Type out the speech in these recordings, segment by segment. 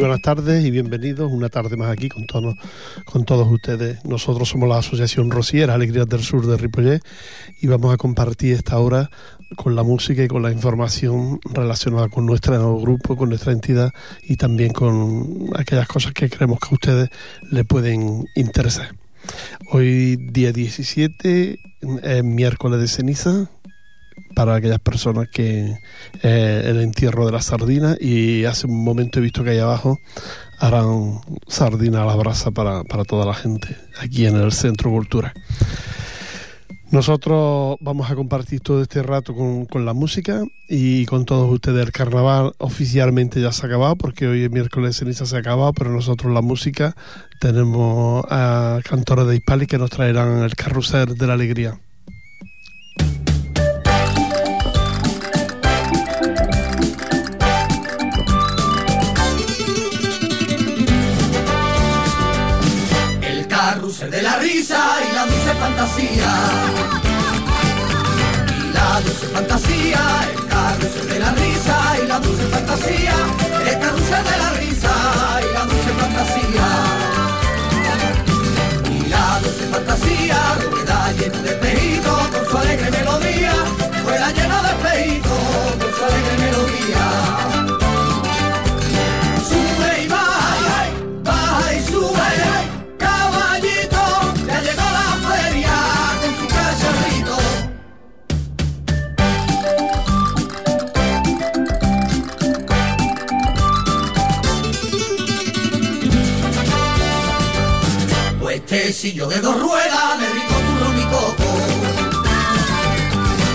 Buenas tardes y bienvenidos una tarde más aquí con todos, con todos ustedes. Nosotros somos la Asociación Rociera Alegrías del Sur de Ripollet y vamos a compartir esta hora con la música y con la información relacionada con nuestro grupo, con nuestra entidad y también con aquellas cosas que creemos que a ustedes le pueden interesar. Hoy día 17, es miércoles de ceniza, para aquellas personas que eh, el entierro de la sardina y hace un momento he visto que ahí abajo harán sardina a la brasa para, para toda la gente aquí en el Centro Cultura. Nosotros vamos a compartir todo este rato con, con, la música y con todos ustedes. El carnaval oficialmente ya se ha acabado porque hoy es miércoles ceniza se ha acabado, pero nosotros la música tenemos a cantores de Hispali que nos traerán el carrusel de la alegría. De la risa y la dulce fantasía. Y la dulce fantasía, el carrusel de la risa y la dulce fantasía. El carrusel de la risa y la dulce fantasía. Y la dulce fantasía rueda lleno de pejito con su alegre melodía. Rueda llena de pejito con su alegre melodía. Quesillo de dos ruedas, de rico turro mi coco.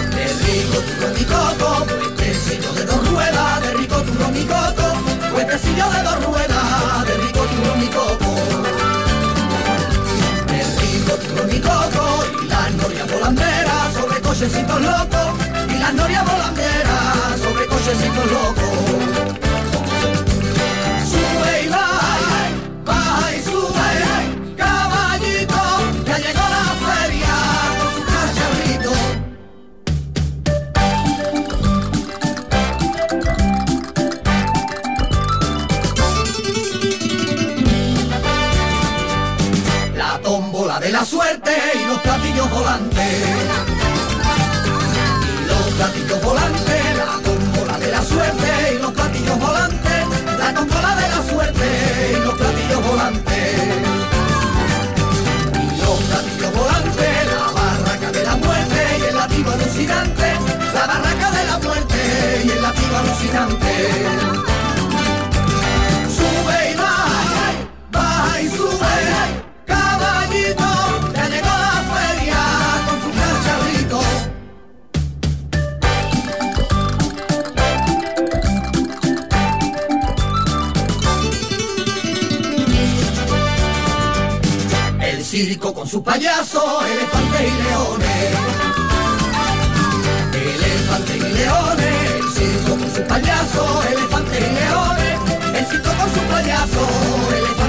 De rico turro mi coco, puestecillo de dos ruedas, de rico turro mi coco. Puestecillo de dos ruedas, de rico turro mi coco. De rico turro mi coco, y las norias volanderas sobre cochecitos locos. Y las norias volanderas sobre cochecitos locos. Tómbola de la suerte y los platillos volantes. Y los platillos volantes, la tómbola de la suerte y los platillos volantes. La tómbola de la suerte y los platillos volantes platillo volante, la barraca de la muerte y el latido alucinante, la barraca de la muerte y el latido alucinante. Circo con su payaso, elefantes y leones. Elefantes y leones, el circo con su payaso, elefantes y leones. El circo con su payaso, elefantes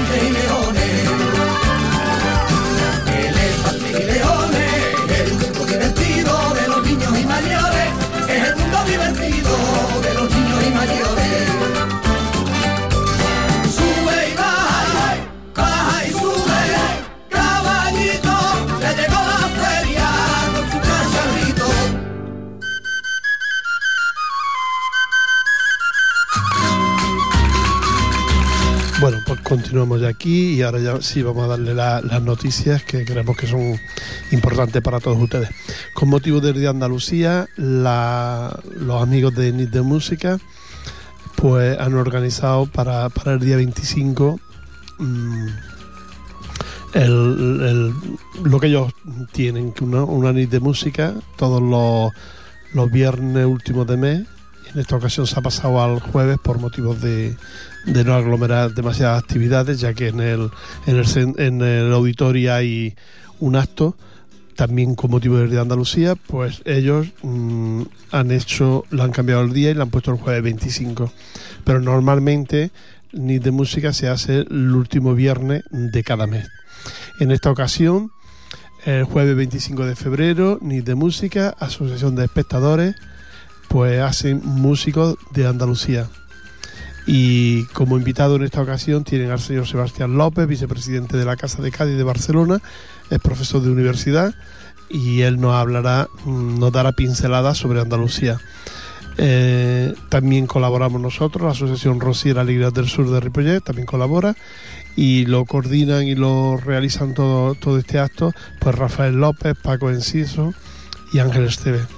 continuamos ya aquí y ahora ya sí vamos a darle la, las noticias que creemos que son importantes para todos ustedes. Con motivo del Día de Andalucía, la, los amigos de NIT de Música pues han organizado para, para el día 25 mmm, el, el, lo que ellos tienen, una, una NIT de música todos los, los viernes últimos de mes En esta ocasión se ha pasado al jueves por motivos de, de no aglomerar demasiadas actividades, ya que en el, en el, en el auditorio hay un acto también con motivo del Día de Andalucía, pues ellos mmm, han hecho, lo han cambiado el día y lo han puesto el jueves 25. Pero normalmente ni de música se hace el último viernes de cada mes. En esta ocasión, el jueves 25 de febrero, ni de música, Asociación de Espectadores, pues hacen músicos de Andalucía. Y como invitado en esta ocasión tienen al señor Sebastián López, vicepresidente de la Casa de Cádiz de Barcelona, es profesor de universidad y él nos hablará, nos dará pinceladas sobre Andalucía. Eh, también colaboramos nosotros, la Asociación Rosiera Alegría del Sur de Ripollet también colabora y lo coordinan y lo realizan todo, todo este acto, pues Rafael López, Paco Enciso y Ángel Esteve.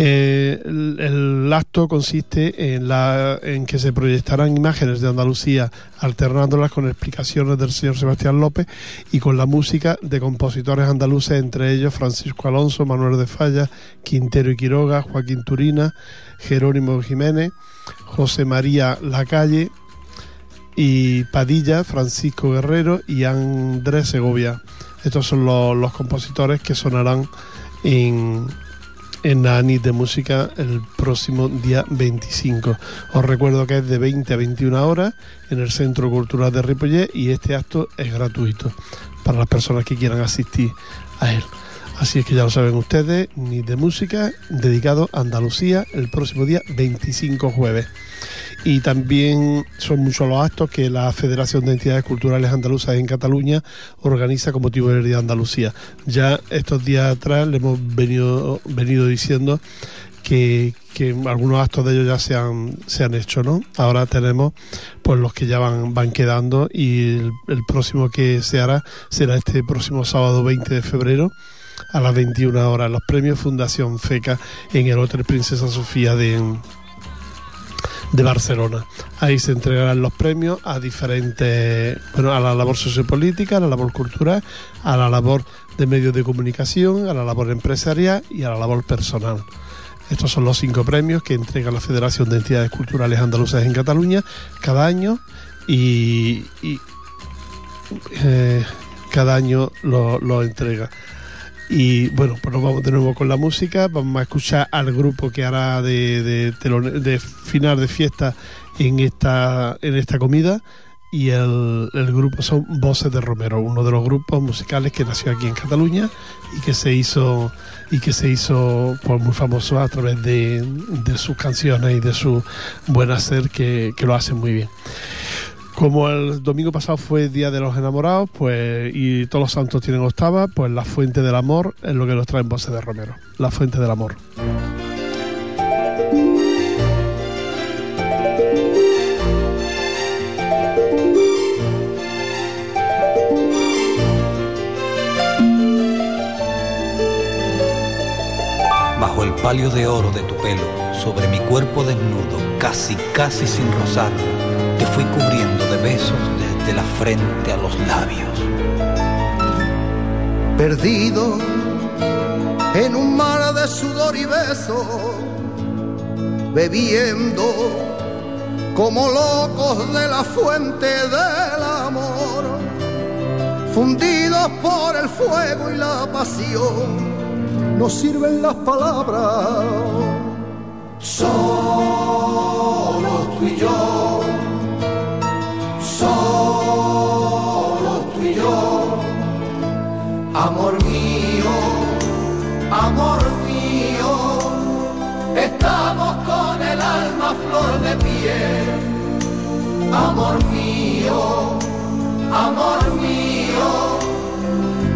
Eh, el, acto consiste en, la, en que se proyectarán imágenes de Andalucía alternándolas con explicaciones del señor Sebastián López y con la música de compositores andaluces, entre ellos Francisco Alonso, Manuel de Falla, Quintero y Quiroga, Joaquín Turina, Jerónimo Jiménez, José María Lacalle y Padilla, Francisco Guerrero y Andrés Segovia. Estos son los compositores que sonarán en en la ANIT de música el próximo día 25. Os recuerdo que es de 20 a 21 horas en el Centro Cultural de Ripollet y este acto es gratuito para las personas que quieran asistir a él. Así es que ya lo saben ustedes, ni de música dedicado a Andalucía el próximo día 25 jueves. Y también son muchos los actos que la Federación de Entidades Culturales Andaluzas en Cataluña organiza con motivo del Día de Andalucía. Ya estos días atrás le hemos venido, venido diciendo que, que, algunos actos de ellos ya se han, se han hecho, ¿no? Ahora tenemos pues los que ya van, van quedando y el, el próximo que se hará será este próximo sábado 20 de febrero a las 21 horas los premios Fundación FECA en el Hotel Princesa Sofía de, de Barcelona. Ahí se entregarán los premios a diferentes, bueno, a la labor sociopolítica, a la labor cultural, a la labor de medios de comunicación, a la labor empresarial y a la labor personal. Estos son los cinco premios que entrega la Federación de Entidades Culturales Andaluzas en Cataluña cada año y, eh, cada año lo, lo entrega. Y bueno, pues nos vamos de nuevo con la música. Vamos a escuchar al grupo que hará de, de, de final de fiesta en esta, en esta comida. Y el, el, grupo son Voces de Romero, uno de los grupos musicales que nació aquí en Cataluña y que se hizo y que se hizo pues, muy famoso a través de, de sus canciones y de su buen hacer que, que lo hacen muy bien. Como el domingo pasado fue Día de los Enamorados, pues y todos los santos tienen octava, pues la fuente del amor es lo que nos trae en voces de Romero. La fuente del amor. Bajo el palio de oro de tu pelo, sobre mi cuerpo desnudo, casi, casi sin rozarlo, fui cubriendo de besos desde la frente a los labios. Perdido en un mar de sudor y besos, bebiendo como locos de la fuente del amor, fundidos por el fuego y la pasión, nos sirven las palabras. Solo tú y yo amor mío, amor mío, estamos con el alma flor de piel, amor mío, amor mío,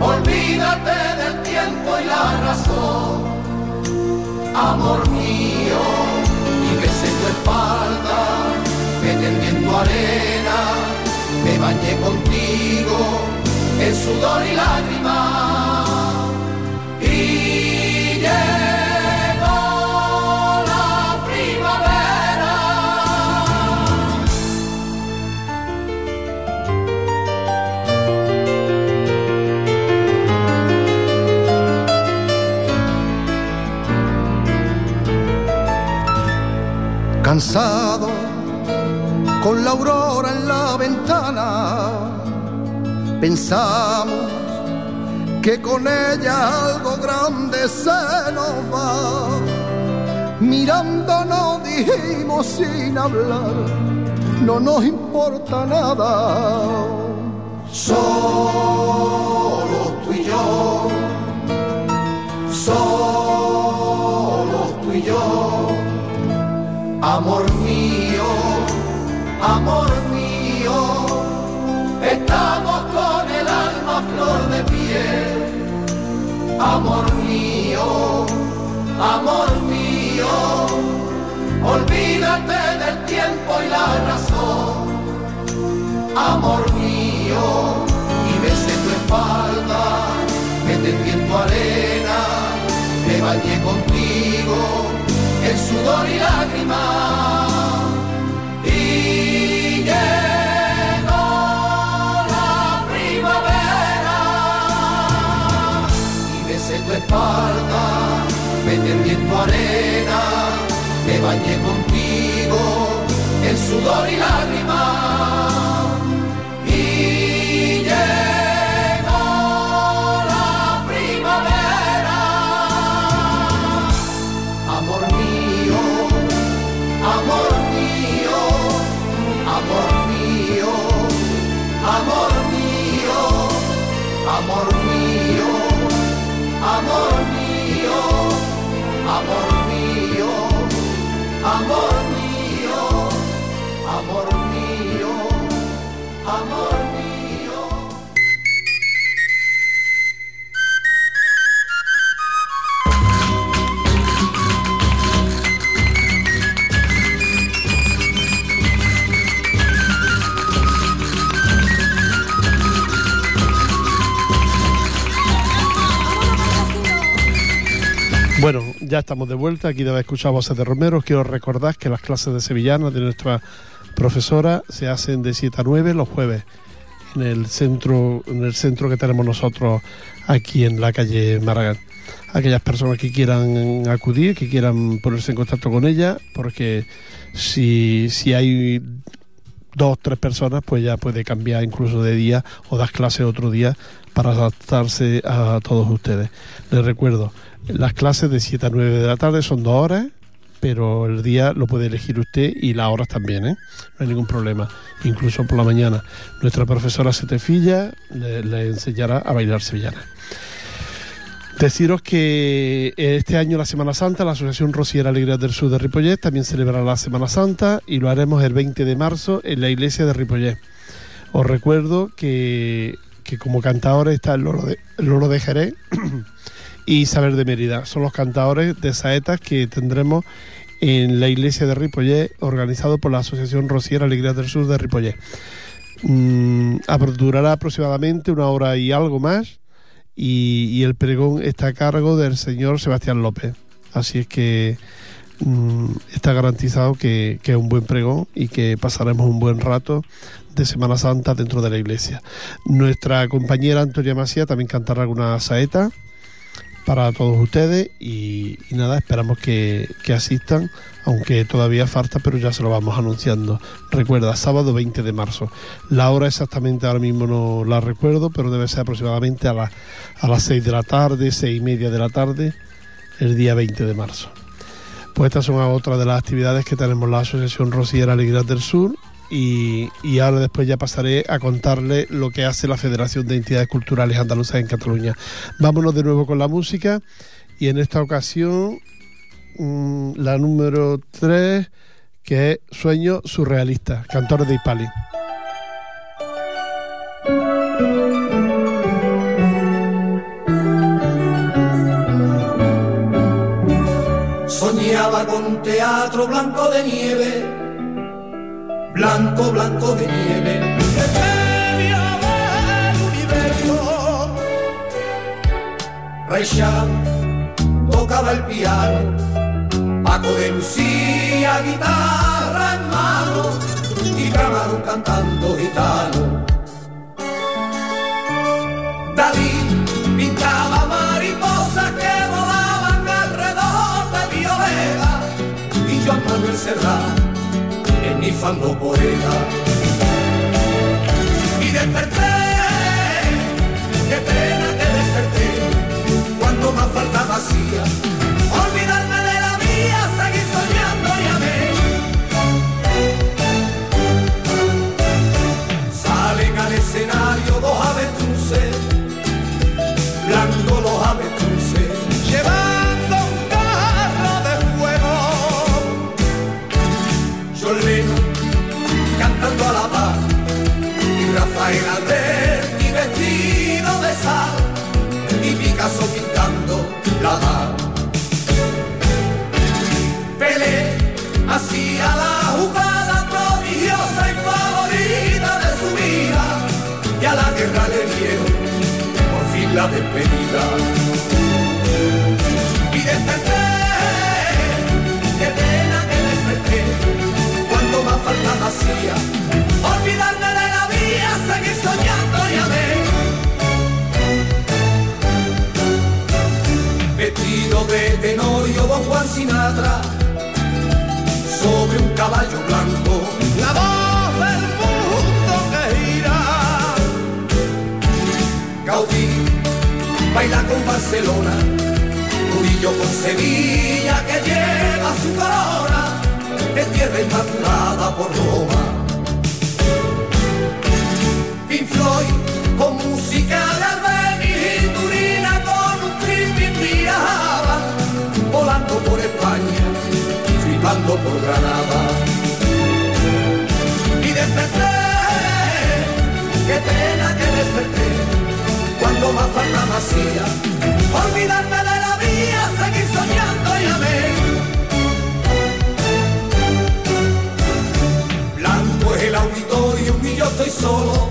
olvídate del tiempo y la razón, amor mío, vives en tu espalda, que tendiendo arena me bañé contigo en sudor y lágrimas cansado, con la aurora en la ventana, pensamos que con ella algo grande se nos va. Mirándonos dijimos sin hablar, no nos importa nada. Solo tú y yo, solo tú y yo, amor mío, amor mío, estamos con el alma flor de piel, amor mío, amor mío, olvídate del tiempo y la razón, amor mío, y besé tu espalda, me tendí en tu arena, me bañé contigo, sudori lacrima Ighevo la primavera. Tua segue e parla Mettendo in arena Le bagne contigo E sudori lacrima amor mío, amor mío, ya estamos de vuelta. Aquí de haber escuchado voces de Romero. Quiero recordar que las clases de sevillana de nuestra profesora se hacen de 7 a 9 los jueves en el centro, en el centro que tenemos nosotros aquí en la calle Maragall. Aquellas personas que quieran acudir, que quieran ponerse en contacto con ella, porque si, si hay dos tres personas, pues ya puede cambiar incluso de día o das clase otro día para adaptarse a todos ustedes. Les recuerdo, las clases de 7 a 9 de la tarde son dos horas, pero el día lo puede elegir usted y las horas también, ¿eh? No hay ningún problema, incluso por la mañana. Nuestra profesora Setefilla le, le enseñará a bailar sevillana. Deciros que este año la Semana Santa, la Asociación Rociera Alegría del Sur de Ripollet también celebrará la Semana Santa y lo haremos el 20 de marzo en la iglesia de Ripollet. Os recuerdo que, que como cantadores está el Loro de, el Jerez y Saber de Mérida. Son los cantadores de saetas que tendremos en la iglesia de Ripollet, organizado por la Asociación Rociera Alegría del Sur de Ripollet. Mm, aproximadamente una hora y algo más y, el pregón está a cargo del señor Sebastián López. Así es que mm, está garantizado que, que es un buen pregón y que pasaremos un buen rato de Semana Santa dentro de la iglesia. Nuestra compañera Antonia Macía también cantará alguna saeta para todos ustedes y, nada, esperamos que, que asistan, aunque todavía falta, pero ya se lo vamos anunciando. Recuerda, sábado 20 de marzo. La hora exactamente ahora mismo no la recuerdo, pero debe ser aproximadamente a, la- a las 6 de la tarde, seis y media de la tarde, el día 20 de marzo. Pues estas son otras de las actividades que tenemos la Asociación Rociera Alegría del Sur y, ahora después ya pasaré a contarle lo que hace la Federación de Entidades Culturales Andaluzas en Cataluña. Vámonos de nuevo con la música y en esta ocasión mm, la número 3 que es Sueño Surrealista, cantores de Hispali. Soñaba con teatro blanco de nieve, blanco, blanco de nieve. En medio del universo, Charles tocaba el piano, Paco de Lucía guitarra en mano y Camarón cantando gitano. David pintaba mariposas que volaban alrededor de Violeta y Joan Manuel Serrat rifando poeta. Y desperté, qué pena que desperté, cuando más falta hacía. Hacía, olvidarme de la vida, seguir soñando y amé. Blanco es el auditorio y yo estoy solo.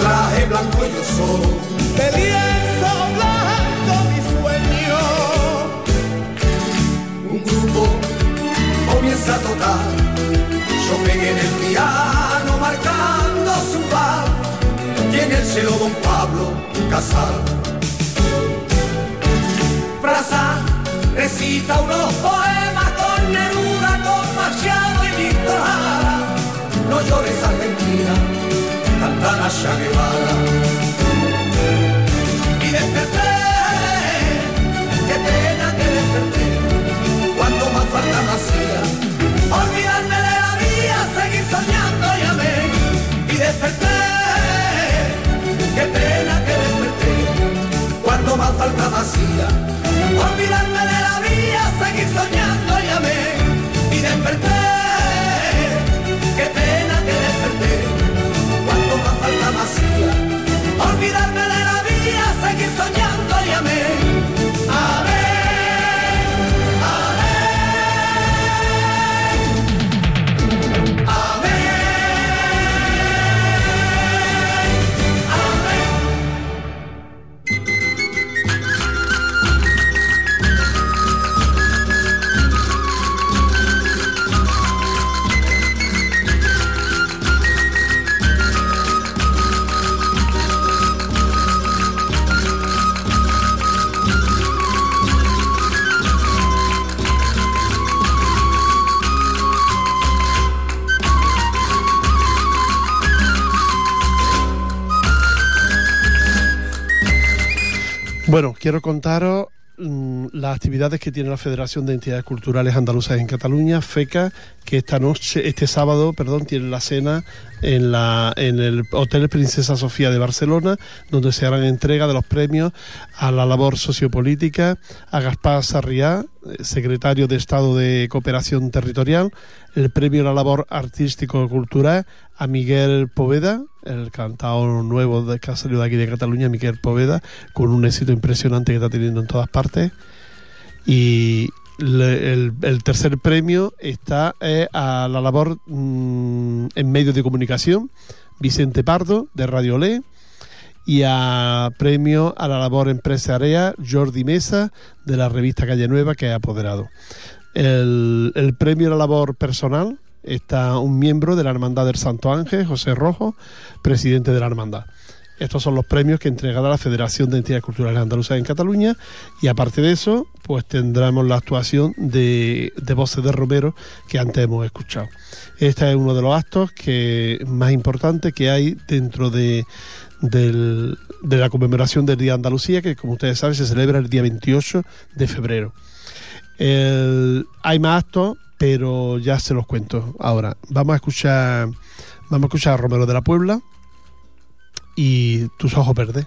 Traje blanco yo solo. De lienzo blanco mi sueño. Un grupo comienza a tocar. Yo pegué en el piano marcando su par. Y en el cielo don Pablo Casal. Praza recita unos poemas con Neruda, con Machado y Víctor. No llores Argentina, canta la Che Guevara. Y desperté, qué pena que desperté, cuando más falta me hacía. Olvidarme de la vida, seguir soñando y amé. Y desperté, falta me hacía. Olvidarme de la vida, seguir soñando y amé. Y desperté, Bueno, quiero contaros mm, las actividades que tiene la Federación de Entidades Culturales Andaluzas en Cataluña, FECA, que esta noche, este sábado, perdón, tiene la cena en, la, en el Hotel Princesa Sofía de Barcelona, donde se harán entrega de los premios a la labor sociopolítica, a Gaspar Sarriá, eh, secretario de Estado de Cooperación Territorial, el premio a la labor artístico-cultural a Miguel Poveda, el cantador nuevo de, que ha salido de aquí de Cataluña, Miguel Poveda, con un éxito impresionante que está teniendo en todas partes. Y el, tercer premio está eh, a la labor mm, en medios de comunicación, Vicente Pardo, de Radio Le, y a premio a la labor empresarial, Jordi Mesa, de la revista Calle Nueva, que ha apoderado. El premio a la labor personal está un miembro de la Hermandad del Santo Ángel, José Rojo, presidente de la Hermandad. Estos son los premios que entregará la Federación de Entidades Culturales Andaluzas en Cataluña y aparte de eso, pues tendremos la actuación de, de voces de Romero que antes hemos escuchado. Este es uno de los actos que más importantes que hay dentro de, de la conmemoración del Día de Andalucía, que como ustedes saben se celebra el día 28 de febrero. hay más actos, pero ya se los cuento ahora. Vamos a escuchar, vamos a escuchar a Romero de la Puebla y tus ojos verdes.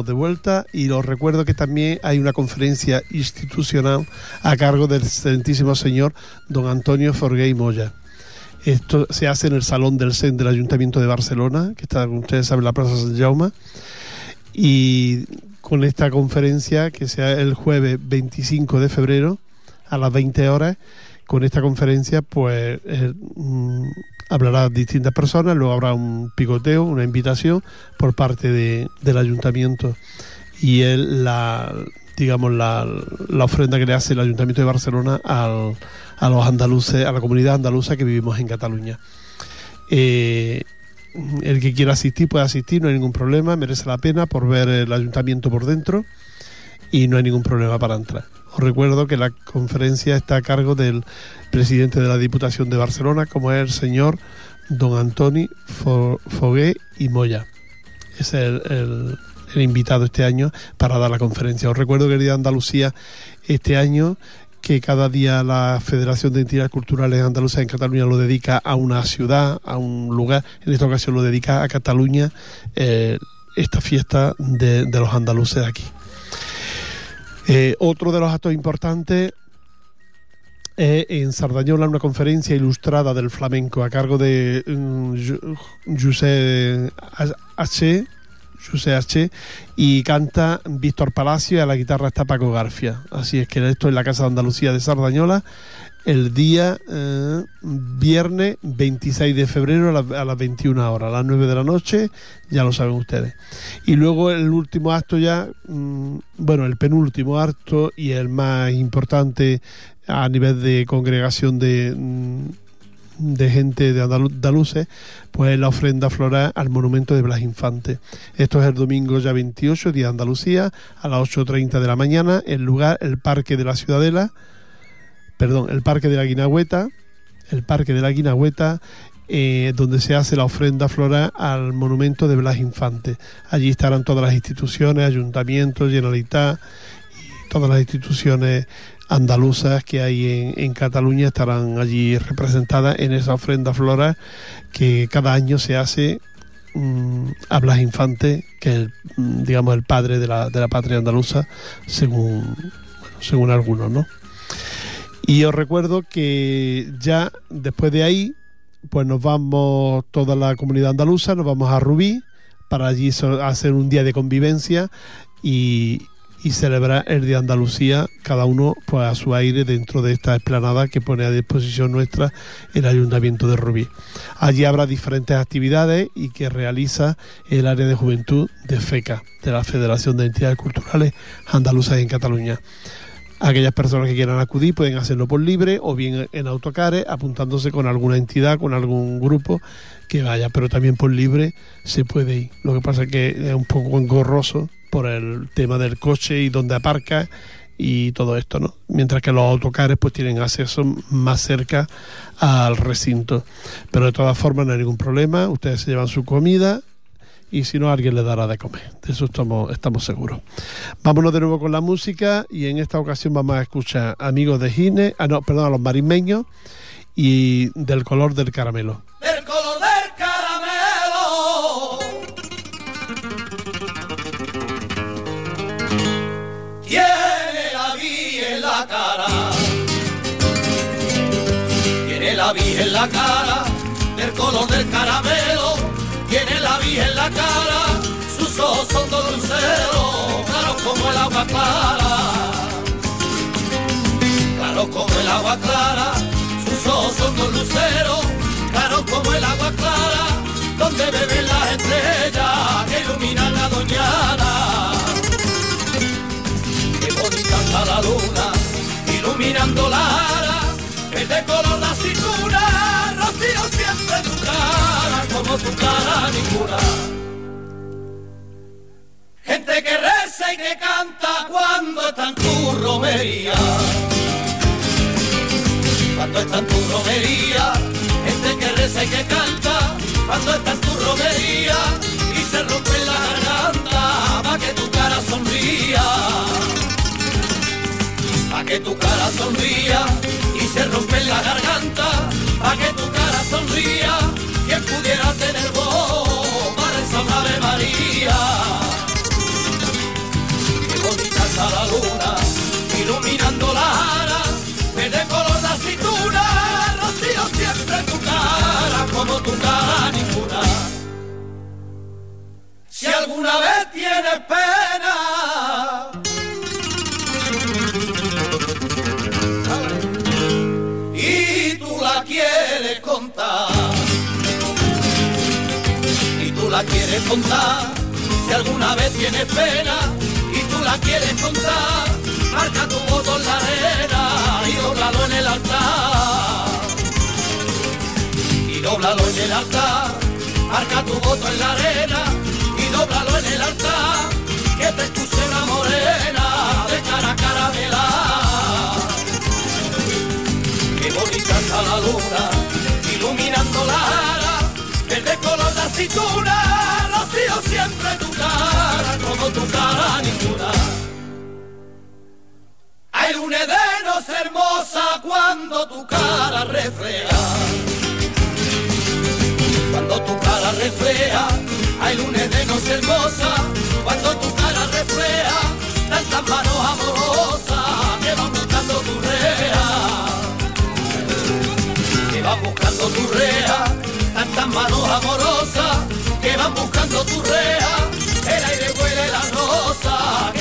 De vuelta y os recuerdo que también hay una conferencia institucional a cargo del excelentísimo señor don Antonio Forguey Moya. Esto se hace en el Salón del CEN del Ayuntamiento de Barcelona, que está, como ustedes saben, la Plaza San Jaume. Y con esta conferencia, que sea el jueves 25 de febrero a las 20 horas, con esta conferencia, pues eh, mm, hablará distintas personas, luego habrá un picoteo, una invitación por parte de, del ayuntamiento y él la digamos la, la, ofrenda que le hace el ayuntamiento de Barcelona al, a los andaluces, a la comunidad andaluza que vivimos en Cataluña. Eh, el que quiera asistir puede asistir, no hay ningún problema, merece la pena por ver el ayuntamiento por dentro y no hay ningún problema para entrar. Os recuerdo que la conferencia está a cargo del presidente de la Diputación de Barcelona, como es el señor don Antoni Fogué y Moya. Es el, invitado este año para dar la conferencia. Os recuerdo que de Andalucía este año que cada día la Federación de Entidades Culturales Andaluzas en Cataluña lo dedica a una ciudad, a un lugar, en esta ocasión lo dedica a Cataluña, eh, esta fiesta de, los andaluces aquí. Eh, otro de los actos importantes es en Sardañola una conferencia ilustrada del flamenco a cargo de um, José H. José H. y canta Víctor Palacio y a la guitarra está Paco Garfia. Así es que esto es la Casa de Andalucía de Sardañola el día eh, viernes 26 de febrero a, las 21 horas, a las 9 de la noche, ya lo saben ustedes. Y luego el último acto ya, mm, bueno, el penúltimo acto y el más importante a nivel de congregación de, mm, de gente de andaluces, pues la ofrenda floral al monumento de Blas Infante. Esto es el domingo ya 28, día de Andalucía, a las 8.30 de la mañana, el lugar, el Parque de la Ciudadela, perdón, el Parque de la Guinagüeta, el Parque de la Guinagüeta, eh, donde se hace la ofrenda floral al monumento de Blas Infante. Allí estarán todas las instituciones, ayuntamientos, Generalitat y todas las instituciones andaluzas que hay en, Cataluña estarán allí representadas en esa ofrenda floral que cada año se hace mm, a Blas Infante, que es mm, digamos el padre de la, de la patria andaluza, según, según algunos, ¿no? Y os recuerdo que ya después de ahí, pues nos vamos toda la comunidad andaluza, nos vamos a Rubí para allí hacer un día de convivencia y, y celebrar el Día de Andalucía, cada uno pues a su aire dentro de esta explanada que pone a disposición nuestra el Ayuntamiento de Rubí. Allí habrá diferentes actividades y que realiza el área de juventud de FECA, de la Federación de Entidades Culturales Andaluzas en Cataluña. Aquellas personas que quieran acudir pueden hacerlo por libre o bien en autocares, apuntándose con alguna entidad, con algún grupo que vaya, pero también por libre se puede ir. Lo que pasa es que es un poco engorroso por el tema del coche y dónde aparca y todo esto, ¿no? Mientras que los autocares pues tienen acceso más cerca al recinto. Pero de todas formas no hay ningún problema, ustedes se llevan su comida y si no alguien le dará de comer. De eso estamos, estamos seguros. Vámonos de nuevo con la música y en esta ocasión vamos a escuchar Amigos de Gine, ah no, perdón, a los marismeños y del color del caramelo. Del color del caramelo. Tiene la vi en la cara. Tiene la vi en la cara del color del caramelo en la cara, sus ojos son dos luceros, claro como el agua clara. Claro como el agua clara, sus ojos son dos luceros, claro como el agua clara, donde beben las estrellas que iluminan la doñana. Qué bonita está la luna, iluminando la ara, es de color como tu cara ninguna. Gente que reza y que canta cuando está en tu romería. Cuando está en tu romería, gente que reza y que canta cuando está en tu romería y se rompe la garganta para que tu cara sonría. Pa' que tu cara sonría y se rompe la garganta, pa' que tu cara sonría está la luna, iluminando la ara, de color la cintura, rocío siempre tu cara, como tu cara ninguna. Si alguna vez tienes pena, y tú la quieres contar la quieres contar, si alguna vez tienes pena y tú quieres contar, marca tu voto en la arena y doblalo en el altar. Y doblalo en el altar, marca tu voto en la arena y dóblalo en el altar, que te escuche la morena de cara a caramela. Qué bonita está la iluminando la ara, verde color de aceituna, rocío siempre tu cara, como tu cara ninguna. Hay lunes de nos hermosa cuando tu cara refleja cuando tu cara refleja, hay lunes de noche hermosa, cuando tu cara refleja, tantas manos amorosas que van buscando tu rea, que van buscando tu rea, tantas manos amorosas que van buscando tu rea, el aire huele la rosa,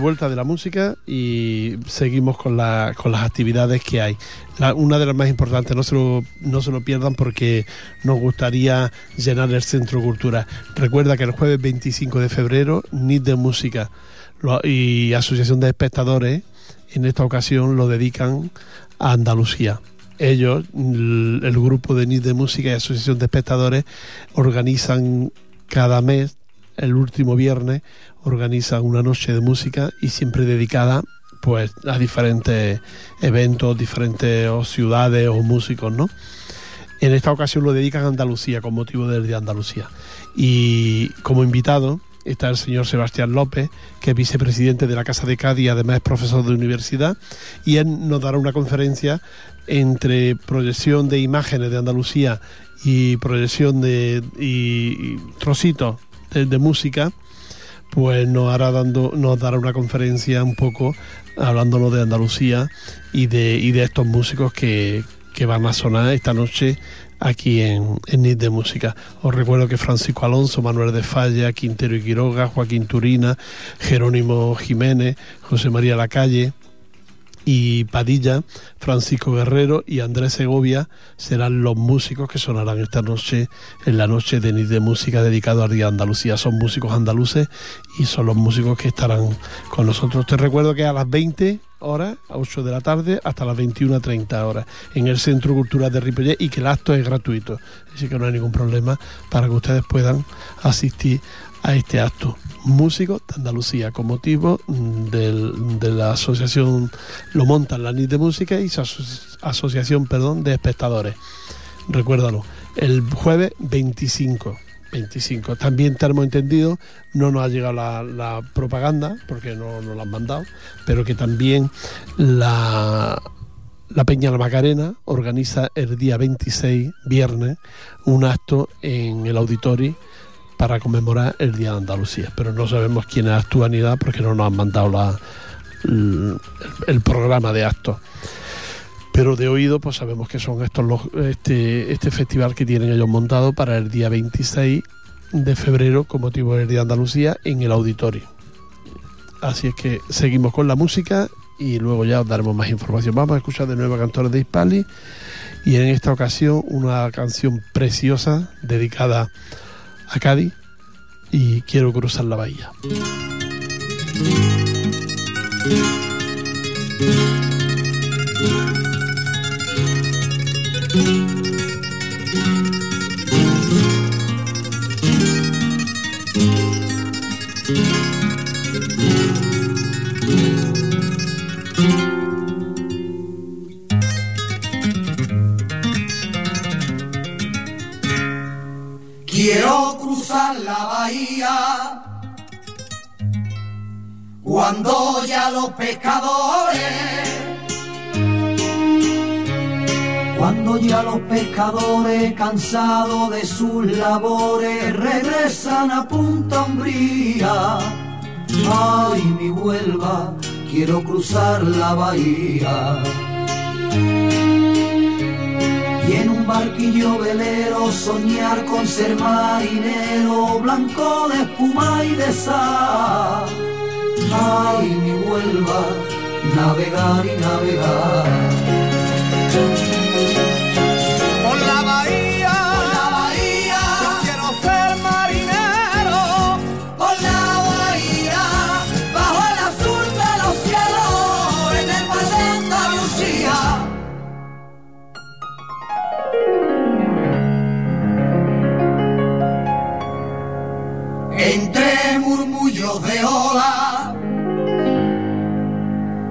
vuelta de la música y seguimos con, la- con las actividades que hay. La- una de las más importantes, no se, lo, no se lo pierdan porque nos gustaría llenar el Centro Cultura. Recuerda que el jueves 25 de febrero, NIT de Música y Asociación de Espectadores en esta ocasión lo dedican a Andalucía. Ellos, el, el grupo de NIT de Música y Asociación de Espectadores, organizan cada mes, el último viernes, organizan una noche de música y siempre dedicada pues a diferentes eventos, diferentes ciudades o músicos, ¿no? En esta ocasión lo dedican a Andalucía con motivo del Día de Andalucía. Y como invitado está el señor Sebastián López, que es vicepresidente de la Casa de Cádiz y además es profesor de universidad, y él nos dará una conferencia entre proyección de imágenes de Andalucía y proyección de y trocitos de, de música, pues nos hará dando, nos dará una conferencia un poco hablándonos de Andalucía y de, y de estos músicos que, que van a sonar esta noche aquí en, en NIT de Música. Os recuerdo que Francisco Alonso, Manuel de Falla, Quintero y Quiroga, Joaquín Turina, Jerónimo Jiménez, José María Lacalle y Padilla, Francisco Guerrero y Andrés Segovia serán los músicos que sonarán esta noche en la noche de NIT de Música dedicado al Día Andalucía. Son músicos andaluces y son los músicos que estarán con nosotros. Te recuerdo que a las 20 horas, a 8 de la tarde, hasta las 21.30 horas, en el Centro Cultural de Ripollet y que el acto es gratuito. Así que no hay ningún problema para que ustedes puedan asistir a este acto. Músicos de Andalucía, con motivo del- de la asociación, lo montan la NIT de Música y su aso- asociación perdón, de espectadores. Recuérdalo, el jueves 25. 25. También tenemos entendido, no nos ha llegado la, la propaganda, porque no nos la han mandado, pero que también la, la Peña La Macarena organiza el día 26, viernes, un acto en el auditorio para conmemorar el Día de Andalucía. Pero no sabemos quiénes actúan ni nada porque no nos han mandado la, el, programa de actos. Pero de oído, pues sabemos que son estos los, este, este festival que tienen ellos montado para el día 26 de febrero con motivo del Día de Andalucía en el auditorio. Así es que seguimos con la música y luego ya os daremos más información. Vamos a escuchar de nuevo a Cantores de Hispali y en esta ocasión una canción preciosa dedicada a Cádiz y quiero cruzar la bahía. Quiero la bahía cuando ya los pescadores, cuando ya los pescadores cansados de sus labores regresan a Punta Umbría. Ay, mi vuelva, quiero cruzar la bahía barquillo velero soñar con ser marinero blanco de espuma y de sal. Ay, mi vuelva, navegar y navegar.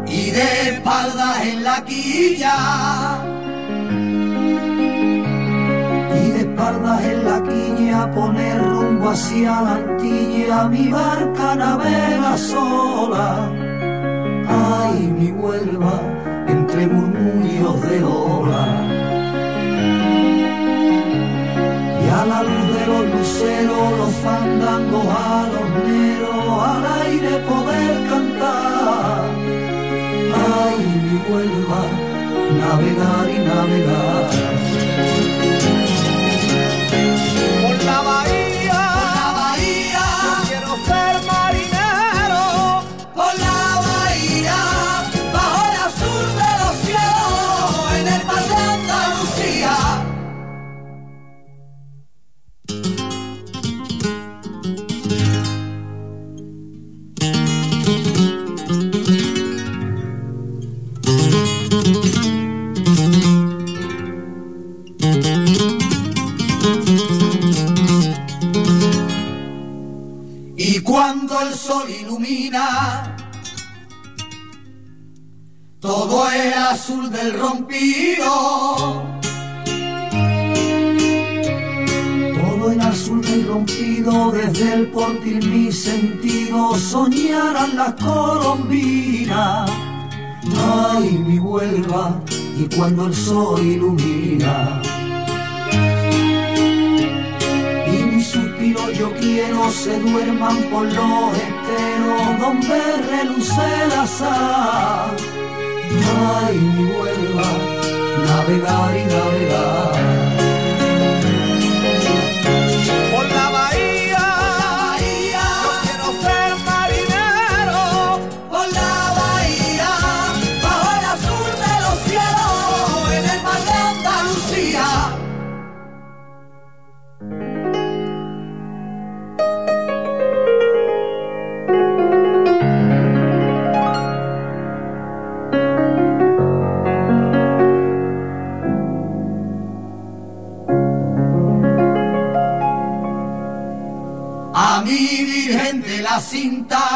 Y de espaldas en la quilla. Y de espaldas en la quilla poner rumbo hacia la antilla mi barca navega sola. Ay mi vuelva entre murmullos de ola. Y a la luz los luceros los fandangos los neros al aire poder cantar. Ay mi vuelva navegar y navegar todo el azul del rompido, todo el azul del rompido desde el portil mi sentido soñarán las colombinas. Ay, mi vuelva y cuando el sol ilumina. y mi suspiro yo quiero se duerman por los esteros donde reluce la sal. Ay, mi vuelva, navegar y navegar. De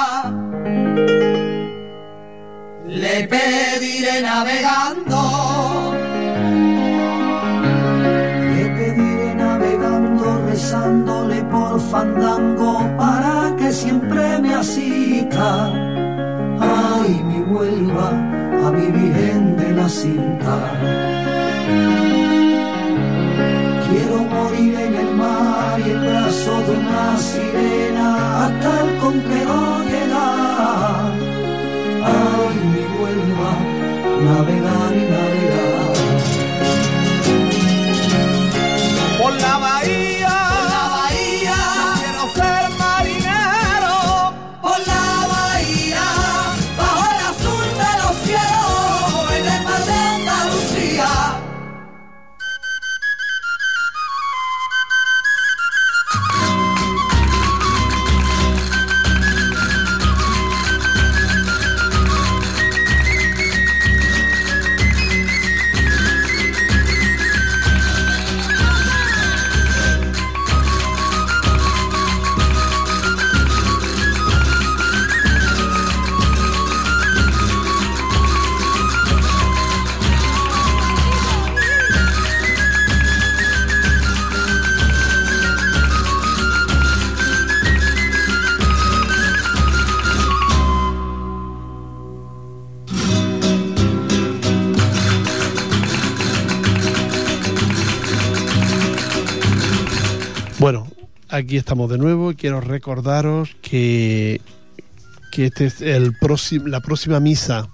aquí estamos de nuevo y quiero recordaros que, que este es el próximo, la próxima misa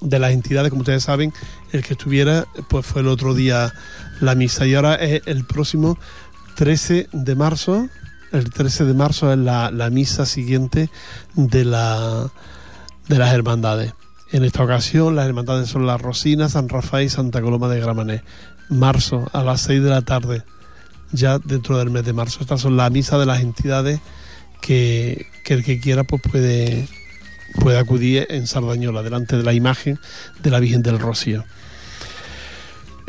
de las entidades, como ustedes saben, el que estuviera, pues fue el otro día la misa y ahora es el próximo 13 de marzo. El 13 de marzo es la, la misa siguiente de, la, de las hermandades. En esta ocasión las hermandades son la Rosina, San Rafael y Santa Coloma de Gramané. Marzo a las 6 de la tarde, ya dentro del mes de marzo. Estas son las misas de las entidades que, que el que quiera pues puede, puede acudir en Sardañola, delante de la imagen de la Virgen del Rocío.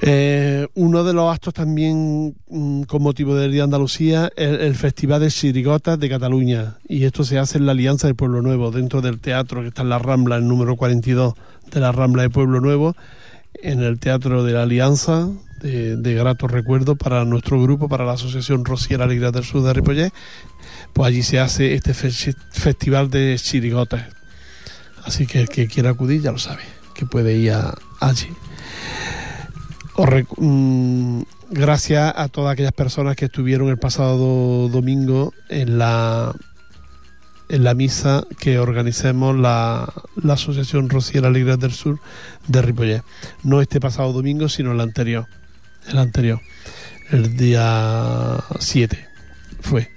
Eh, uno de los actos también mm, con motivo del Día de Andalucía es el, Festival de Chirigotas de Cataluña y esto se hace en la Alianza del Pueblo Nuevo dentro del teatro que está en la Rambla, el número 42 de la Rambla de Pueblo Nuevo en el Teatro de la Alianza de, de grato recuerdo para nuestro grupo, para la Asociación Rociera Alegría del Sur de Ripollet pues allí se hace este fe festival de chirigotas así que el que quiera acudir ya lo sabe que puede ir a, allí Mm, gracias a todas aquellas personas que estuvieron el pasado domingo en la en la misa que organicemos la, la Asociación Rociera Alegría del Sur de Ripollet. No este pasado domingo, sino el anterior. El anterior. El día 7 fue.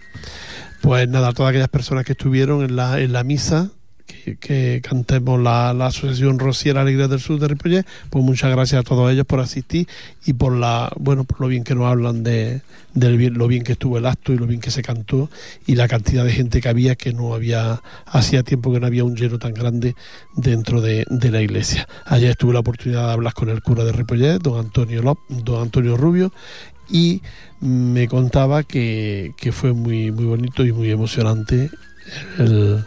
Pues nada, todas aquellas personas que estuvieron en la, en la misa que, cantemos la, Asociación Rociera Alegría del Sur de Ripollet, pues muchas gracias a todos ellos por asistir y por la bueno por lo bien que nos hablan de, lo bien que estuvo el acto y lo bien que se cantó y la cantidad de gente que había que no había hacía tiempo que no había un lleno tan grande dentro de, la iglesia. Ayer tuve la oportunidad de hablar con el cura de Ripollet, don Antonio Lop, don Antonio Rubio, y me contaba que, que fue muy muy bonito y muy emocionante el,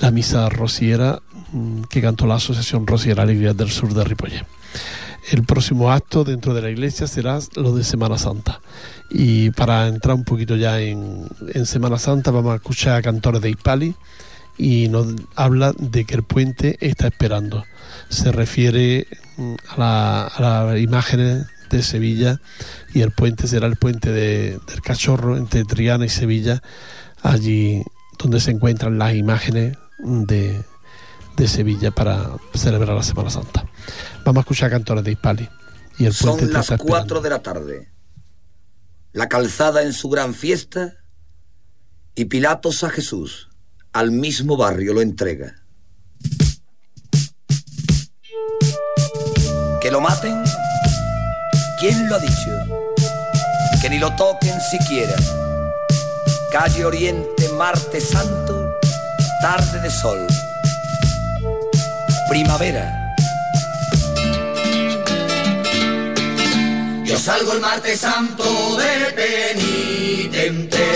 la misa rociera mm, que cantó la Asociación Rociera Alegría del Sur de Ripollet. El próximo acto dentro de la iglesia será lo de Semana Santa. Y para entrar un poquito ya en, Semana Santa vamos a escuchar a cantores de Hispali y nos habla de que el puente está esperando. Se refiere mm, a, las imágenes de Sevilla y el puente será el puente del Cachorro entre Triana y Sevilla, allí donde se encuentran las imágenes de, de Sevilla para celebrar la Semana Santa. Vamos a escuchar cantores de Hispali. Y el Son las 4 de la tarde. La calzada en su gran fiesta y Pilatos a Jesús al mismo barrio lo entrega. Que lo maten, ¿quién lo ha dicho? Que ni lo toquen siquiera. Calle Oriente, Marte Santo tarde de sol, primavera. Yo salgo el martes santo de penitente,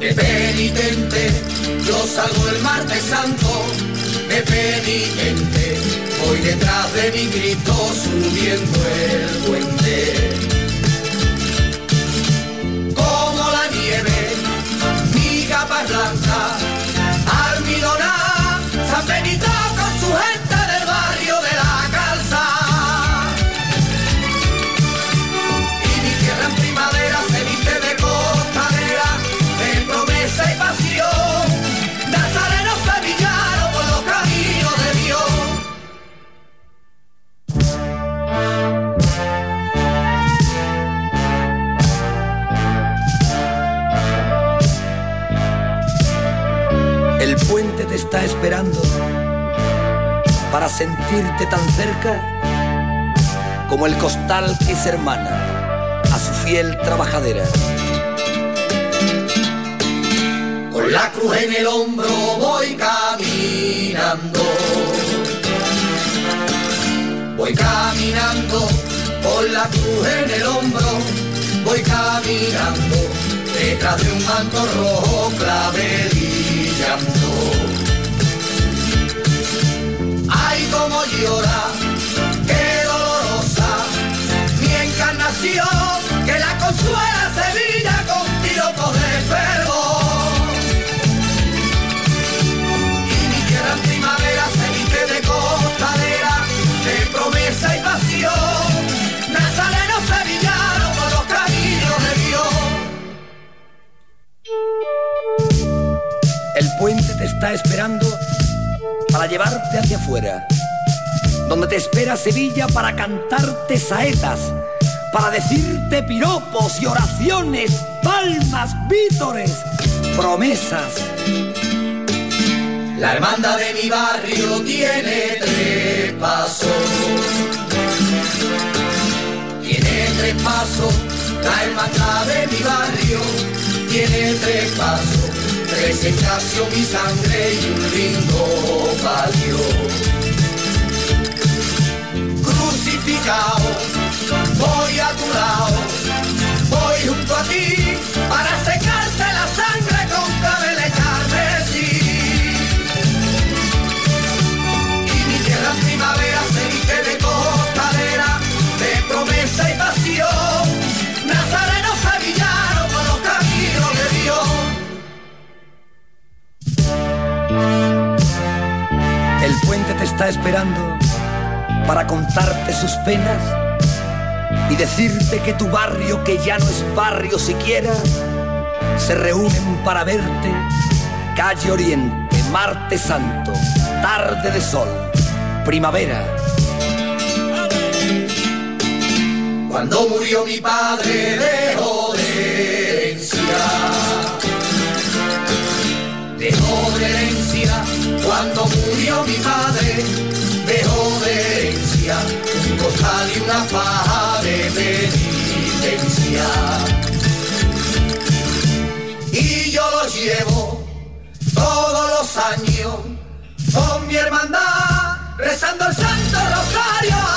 de penitente. Yo salgo el martes santo de penitente. Voy detrás de mi grito subiendo el puente. Black. Sentirte tan cerca como el costal que es hermana a su fiel trabajadera. Con la cruz en el hombro voy caminando. Voy caminando con la cruz en el hombro, voy caminando detrás de un manto rojo clavelillando. como llora, qué dolorosa, mi encarnación, que la consuela se Sevilla con piropos de fervor. Y mi tierra en primavera se viste de costadera, de promesa y pasión, nazareno sevillano por los caminos de Dios. El puente te está esperando para llevarte hacia afuera donde te espera Sevilla para cantarte saetas, para decirte piropos y oraciones, palmas, vítores, promesas. La hermandad de mi barrio tiene tres pasos. Tiene tres pasos, la hermandad de mi barrio tiene tres pasos. Tres mi sangre y un lindo palio. Voy a tu lado, voy junto a ti para secarte la sangre con cabel de carmesí. Y mi tierra primavera se viste de costalera, de promesa y pasión. Nazareno sevillano por los caminos de Dios. El puente te está esperando para contarte sus penas y decirte que tu barrio, que ya no es barrio siquiera, se reúnen para verte. Calle Oriente, Marte Santo, tarde de sol, primavera. Cuando murió mi padre dejó de herencia. Dejó de herencia. Cuando murió mi padre Un costal y una faja de penitencia. Y yo lo llevo todos los años con mi hermandad, rezando el Santo Rosario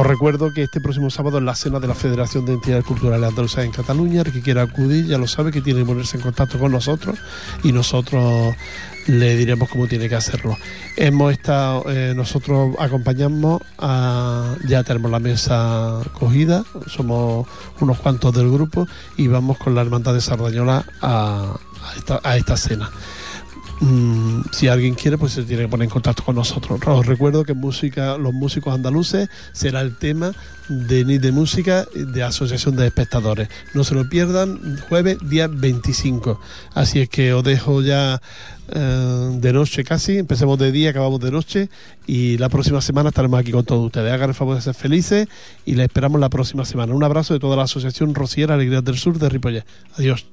Os recuerdo que este próximo sábado en la cena de la Federación de Entidades Culturales Andaluzas en Cataluña, el que quiera acudir ya lo sabe que tiene que ponerse en contacto con nosotros y nosotros le diremos cómo tiene que hacerlo. Hemos estado, eh, nosotros acompañamos ya tenemos la mesa cogida, somos unos cuantos del grupo y vamos con la Hermandad de Sardañola a esta cena. Mm, si alguien quiere, pues se tiene que poner en contacto con nosotros. Os recuerdo que música, los músicos andaluces será el tema de Ni de Música de Asociación de Espectadores. No se lo pierdan, jueves día 25. Así es que os dejo ya eh, de noche casi, empecemos de día, acabamos de noche y la próxima semana estaremos aquí con todos ustedes. Hagan el favor de ser felices y les esperamos la próxima semana. Un abrazo de toda la Asociación Rociera Alegría del Sur de Ripollet. Adiós.